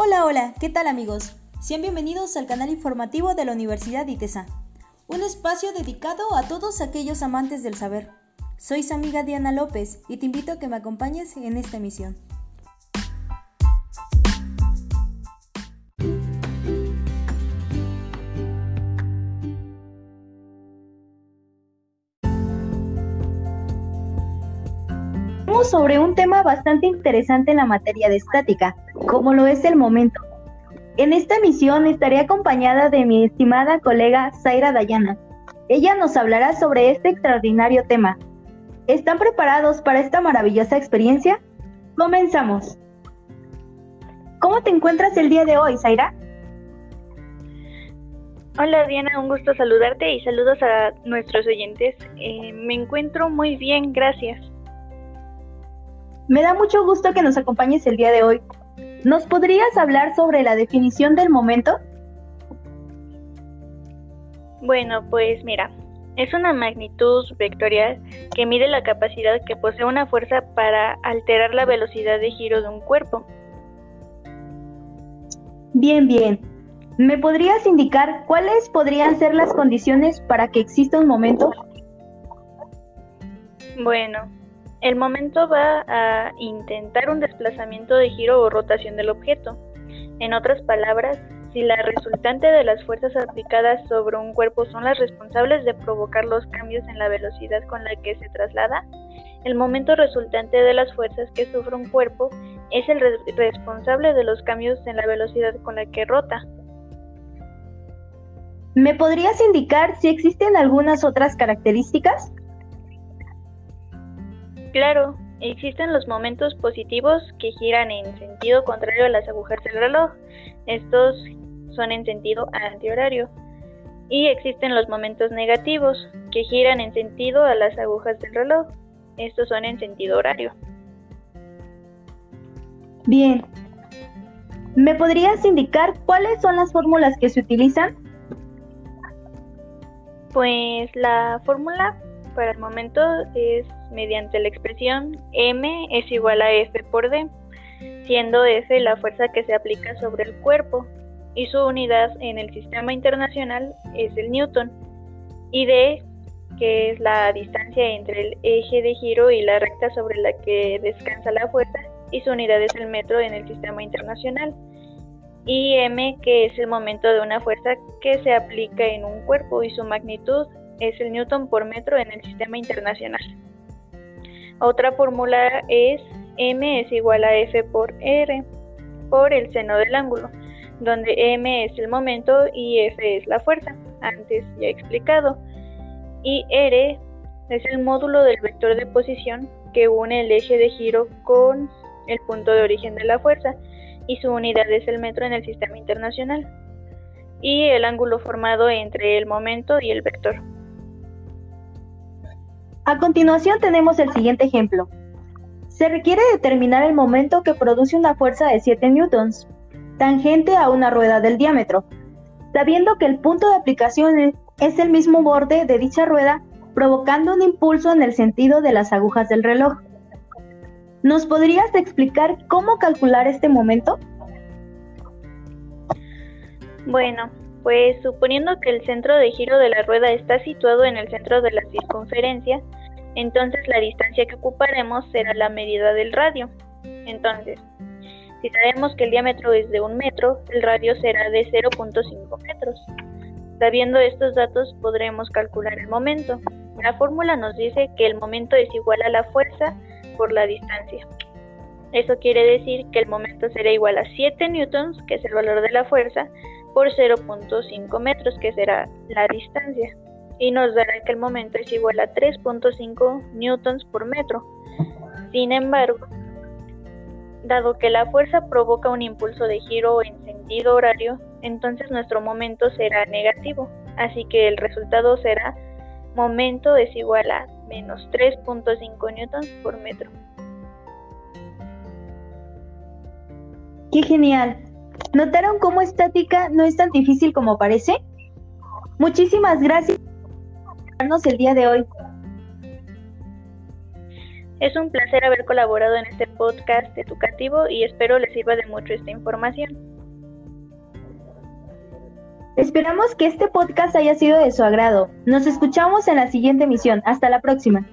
Hola, hola, ¿qué tal amigos? Sean bienvenidos al canal informativo de la Universidad ITESA, un espacio dedicado a todos aquellos amantes del saber. Soy su amiga Diana López y te invito a que me acompañes en esta emisión. sobre un tema bastante interesante en la materia de estática, como lo es el momento. En esta emisión estaré acompañada de mi estimada colega Zaira Dayana. Ella nos hablará sobre este extraordinario tema. ¿Están preparados para esta maravillosa experiencia? Comenzamos. ¿Cómo te encuentras el día de hoy, Zaira? Hola Diana, un gusto saludarte y saludos a nuestros oyentes. Eh, me encuentro muy bien, gracias. Me da mucho gusto que nos acompañes el día de hoy. ¿Nos podrías hablar sobre la definición del momento? Bueno, pues mira, es una magnitud vectorial que mide la capacidad que posee una fuerza para alterar la velocidad de giro de un cuerpo. Bien, bien. ¿Me podrías indicar cuáles podrían ser las condiciones para que exista un momento? Bueno, el momento va a intentar un desplazamiento de giro o rotación del objeto. En otras palabras, si la resultante de las fuerzas aplicadas sobre un cuerpo son las responsables de provocar los cambios en la velocidad con la que se traslada, el momento resultante de las fuerzas que sufre un cuerpo es el responsable de los cambios en la velocidad con la que rota. ¿Me podrías indicar si existen algunas otras características? Claro, existen los momentos positivos que giran en sentido contrario a las agujas del reloj. Estos son en sentido antihorario. Y existen los momentos negativos que giran en sentido a las agujas del reloj. Estos son en sentido horario. Bien. ¿Me podrías indicar cuáles son las fórmulas que se utilizan? Pues la fórmula para el momento es mediante la expresión m es igual a F por D, siendo F la fuerza que se aplica sobre el cuerpo y su unidad en el sistema internacional es el newton y D que es la distancia entre el eje de giro y la recta sobre la que descansa la fuerza y su unidad es el metro en el sistema internacional y m que es el momento de una fuerza que se aplica en un cuerpo y su magnitud es el newton por metro en el sistema internacional. Otra fórmula es m es igual a f por r por el seno del ángulo, donde m es el momento y f es la fuerza, antes ya explicado. Y r es el módulo del vector de posición que une el eje de giro con el punto de origen de la fuerza y su unidad es el metro en el sistema internacional y el ángulo formado entre el momento y el vector. A continuación tenemos el siguiente ejemplo. Se requiere determinar el momento que produce una fuerza de 7 newtons, tangente a una rueda del diámetro, sabiendo que el punto de aplicación es el mismo borde de dicha rueda, provocando un impulso en el sentido de las agujas del reloj. ¿Nos podrías explicar cómo calcular este momento? Bueno, pues suponiendo que el centro de giro de la rueda está situado en el centro de la circunferencia, entonces la distancia que ocuparemos será la medida del radio. Entonces, si sabemos que el diámetro es de un metro, el radio será de 0.5 metros. Sabiendo estos datos podremos calcular el momento. La fórmula nos dice que el momento es igual a la fuerza por la distancia. Eso quiere decir que el momento será igual a 7 newtons, que es el valor de la fuerza, por 0.5 metros, que será la distancia y nos dará que el momento es igual a 3.5 newtons por metro. Sin embargo, dado que la fuerza provoca un impulso de giro en sentido horario, entonces nuestro momento será negativo, así que el resultado será momento es igual a menos 3.5 newtons por metro. ¡Qué genial! ¿Notaron cómo estática no es tan difícil como parece? Muchísimas gracias el día de hoy. Es un placer haber colaborado en este podcast educativo y espero les sirva de mucho esta información. Esperamos que este podcast haya sido de su agrado. Nos escuchamos en la siguiente emisión. Hasta la próxima.